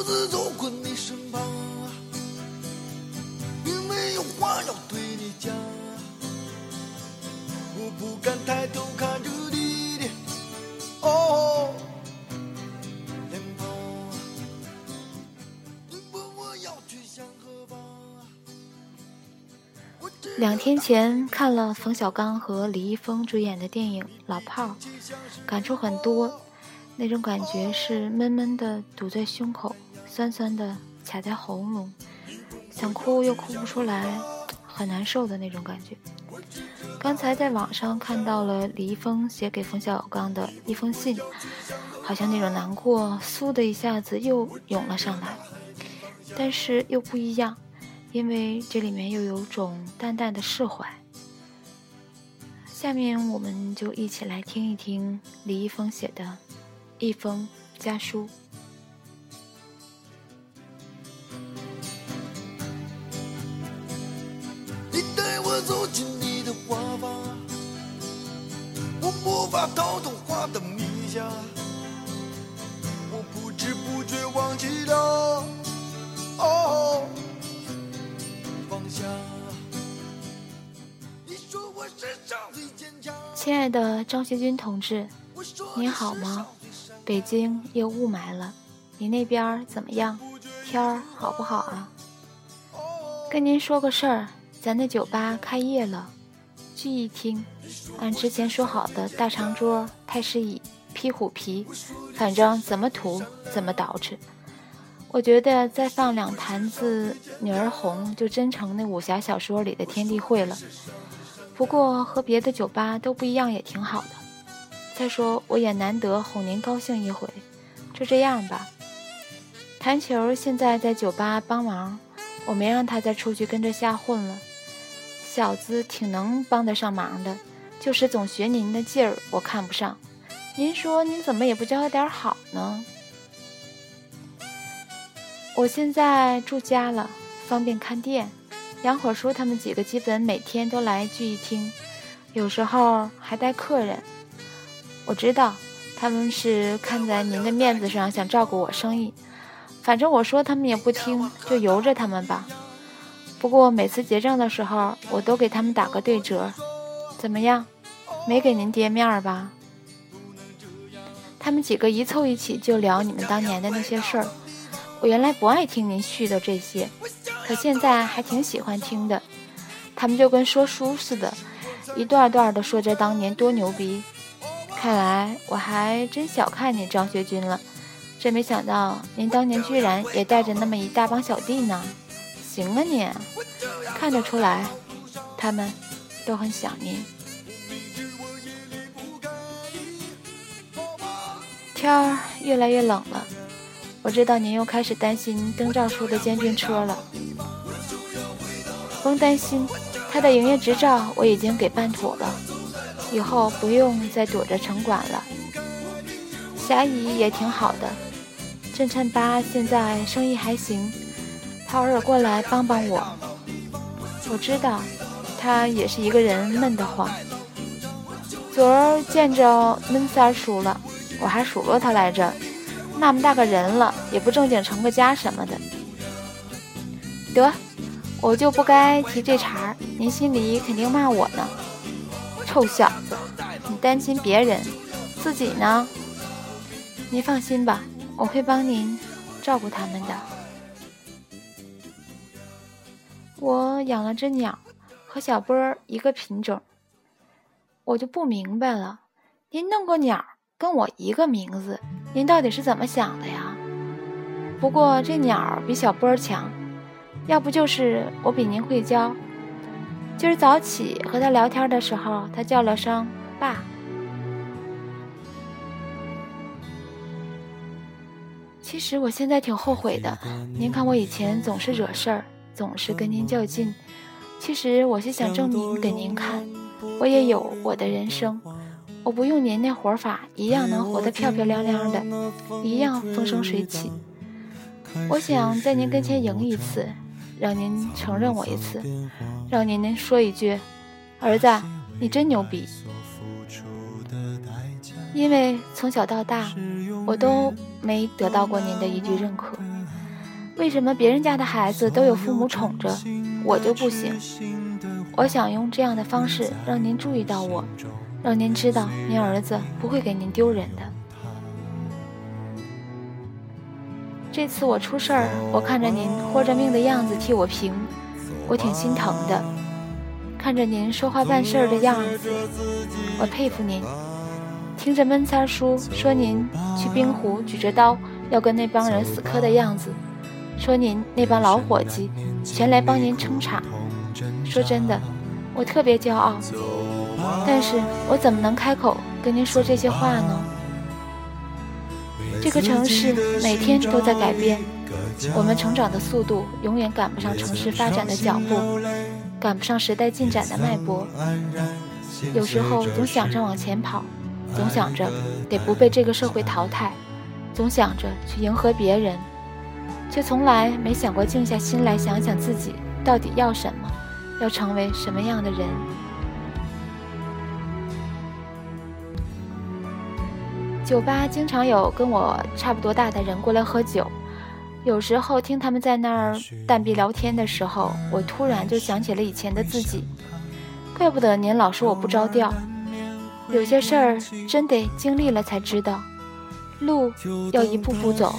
独自走过你身旁，并没有话要对你讲，我不敢抬头看着你的哦脸庞。你问我要去向何方？两天前看了冯小刚和李易峰主演的电影《老炮儿》，感触很多。那种感觉是闷闷的堵在胸口，酸酸的卡在喉咙，想哭又哭不出来，很难受的那种感觉。刚才在网上看到了李易峰写给冯小刚的一封信，好像那种难过嗖的一下子又涌了上来，但是又不一样，因为这里面又有种淡淡的释怀。下面我们就一起来听一听李易峰写的。一封家书。无法逃脱花的迷香，我不知不觉忘记了哦方向。你说我世上最坚强，亲爱的张学军同志，你好吗？北京又雾霾了，你那边怎么样？天儿好不好啊？跟您说个事儿，咱那酒吧开业了，聚义厅，按之前说好的大长桌、太师椅、披虎皮，反正怎么涂怎么捯饬。我觉得再放两坛子女儿红，就真成那武侠小说里的天地会了。不过和别的酒吧都不一样，也挺好的。再说，我也难得哄您高兴一回，就这样吧。弹球现在在酒吧帮忙，我没让他再出去跟着瞎混了。小子挺能帮得上忙的，就是总学您的劲儿，我看不上。您说您怎么也不教他点好呢？我现在住家了，方便看店。杨火叔他们几个基本每天都来聚一厅，有时候还带客人。我知道他们是看在您的面子上想照顾我生意，反正我说他们也不听，就由着他们吧。不过每次结账的时候，我都给他们打个对折。怎么样？没给您跌面儿吧？他们几个一凑一起就聊你们当年的那些事儿。我原来不爱听您絮叨这些，可现在还挺喜欢听的。他们就跟说书似的，一段段的说着当年多牛逼。看来我还真小看你张学军了，真没想到您当年居然也带着那么一大帮小弟呢。行啊你，看得出来，他们都很想您。天儿越来越冷了，我知道您又开始担心灯罩叔的监军车了。甭担心，他的营业执照我已经给办妥了，以后不用再躲着城管了。霞姨也挺好的，震颤吧现在生意还行，他偶尔过来帮帮我。我知道，他也是一个人闷得慌。昨儿见着闷三叔了。我还数落他来着，那么大个人了，也不正经成个家什么的。得，我就不该提这茬儿，您心里肯定骂我呢。臭小子，你担心别人，自己呢？您放心吧，我会帮您照顾他们的。我养了只鸟，和小波儿一个品种。我就不明白了，您弄个鸟。跟我一个名字，您到底是怎么想的呀？不过这鸟比小波儿强，要不就是我比您会教。今儿早起和他聊天的时候，他叫了声“爸”。其实我现在挺后悔的，您看我以前总是惹事儿，总是跟您较劲。其实我是想证明给您看，我也有我的人生。我不用您那活法，一样能活得漂漂亮亮的，一样风生水起。我想在您跟前赢一次，让您承认我一次，让您能说一句：“儿子，你真牛逼。”因为从小到大，我都没得到过您的一句认可，为什么别人家的孩子都有父母宠着，我就不行？我想用这样的方式让您注意到我，让您知道您儿子不会给您丢人的。这次我出事儿，我看着您豁着命的样子替我平，我挺心疼的。看着您说话办事儿的样子，我佩服您。听着闷三叔说您去冰湖举着刀要跟那帮人死磕的样子，说您那帮老伙计全来帮您撑场。说真的，我特别骄傲。但是我怎么能开口跟您说这些话呢？这个城市每天都在改变，我们成长的速度永远赶不上城市发展的脚步，赶不上时代进展的脉搏。有时候总想着往前跑，总想着得不被这个社会淘汰，总想着去迎合别人，却从来没想过静下心来想想自己到底要什么，要成为什么样的人。酒吧经常有跟我差不多大的人过来喝酒，有时候听他们在那儿淡碧聊天的时候，我突然就想起了以前的自己。怪不得您老说我不着调，有些事儿真得经历了才知道。路要一步步走，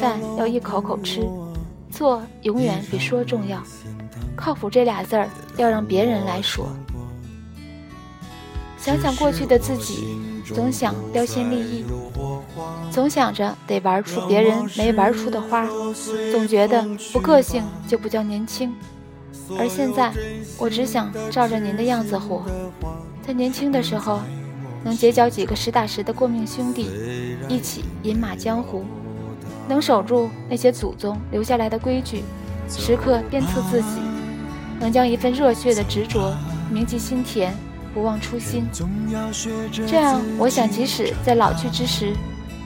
饭要一口口吃，做永远比说重要。靠谱这俩字儿要让别人来说。想想过去的自己。总想标新立异，总想着得玩出别人没玩出的花，总觉得不个性就不叫年轻。而现在，我只想照着您的样子活，在年轻的时候，能结交几个实打实的过命兄弟，一起饮马江湖，能守住那些祖宗留下来的规矩，时刻鞭策自己，能将一份热血的执着铭记心田。不忘初心，这样我想，即使在老去之时，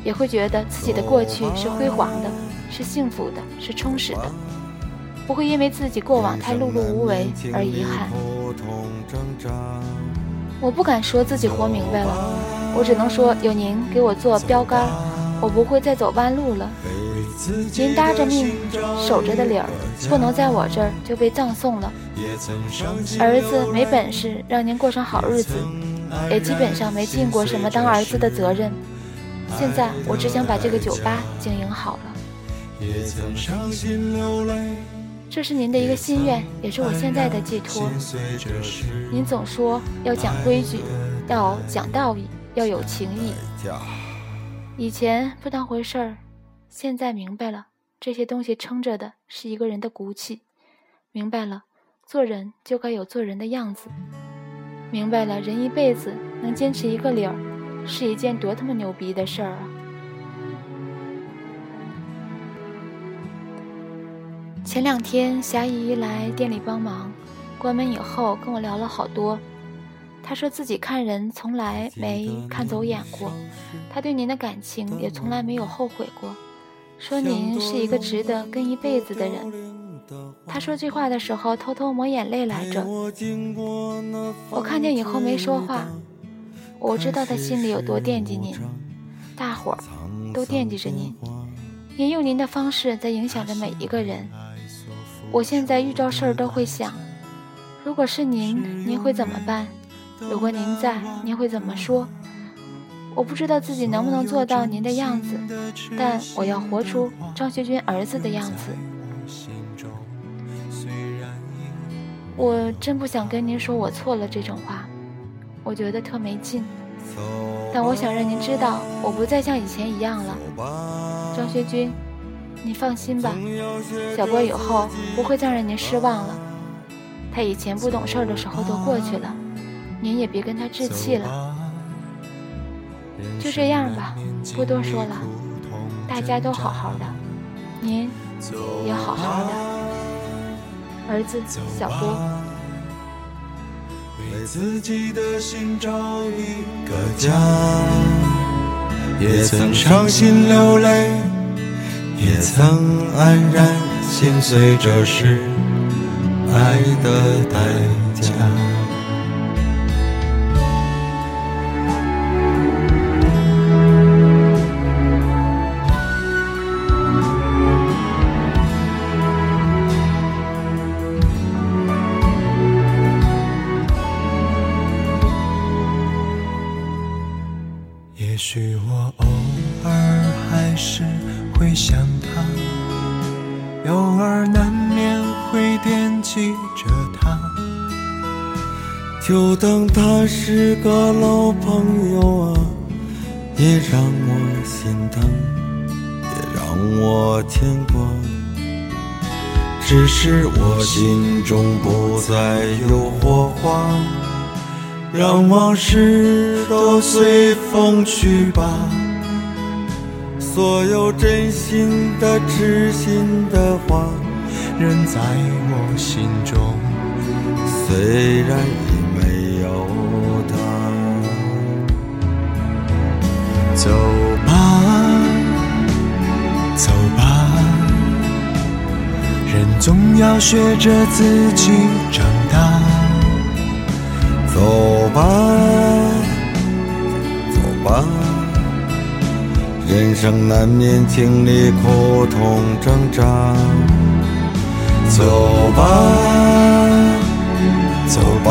也会觉得自己的过去是辉煌的，是幸福的，是充实的，不会因为自己过往太碌碌无为而遗憾。我不敢说自己活明白了，我只能说有您给我做标杆，我不会再走弯路了。您搭着命守着的理儿，不能在我这儿就被葬送了。儿子没本事让您过上好日子，也基本上没尽过什么当儿子的责任。现在我只想把这个酒吧经营好了。这是您的一个心愿，也是我现在的寄托。您总说要讲规矩，要讲道义，要有情义。以前不当回事儿。现在明白了，这些东西撑着的是一个人的骨气。明白了，做人就该有做人的样子。明白了，人一辈子能坚持一个理儿，是一件多他妈牛逼的事儿啊！前两天霞姨来店里帮忙，关门以后跟我聊了好多。她说自己看人从来没看走眼过，她对您的感情也从来没有后悔过。说您是一个值得跟一辈子的人。他说这话的时候偷偷抹眼泪来着。我看见以后没说话。我知道他心里有多惦记您，大伙儿都惦记着您。您用您的方式在影响着每一个人。我现在遇着事儿都会想，如果是您，您会怎么办？如果您在，您会怎么说？我不知道自己能不能做到您的样子，但我要活出张学军儿子的样子。我真不想跟您说我错了这种话，我觉得特没劲。但我想让您知道，我不再像以前一样了。张学军，你放心吧，小波以后不会再让您失望了。他以前不懂事的时候都过去了，您也别跟他置气了。就这样吧，不多说了，大家都好好的，您也好好的，儿子小波。为自己的心找一个家，也曾伤心流泪，也曾黯然心碎，这是爱的代价。就当他是个老朋友啊，也让我心疼，也让我牵挂。只是我心中不再有火花，让往事都随风去吧。所有真心的、痴心的话，仍在我心中。虽然已走吧，走吧，人总要学着自己长大。走吧，走吧。人生难免经历苦痛挣扎，走吧，走吧，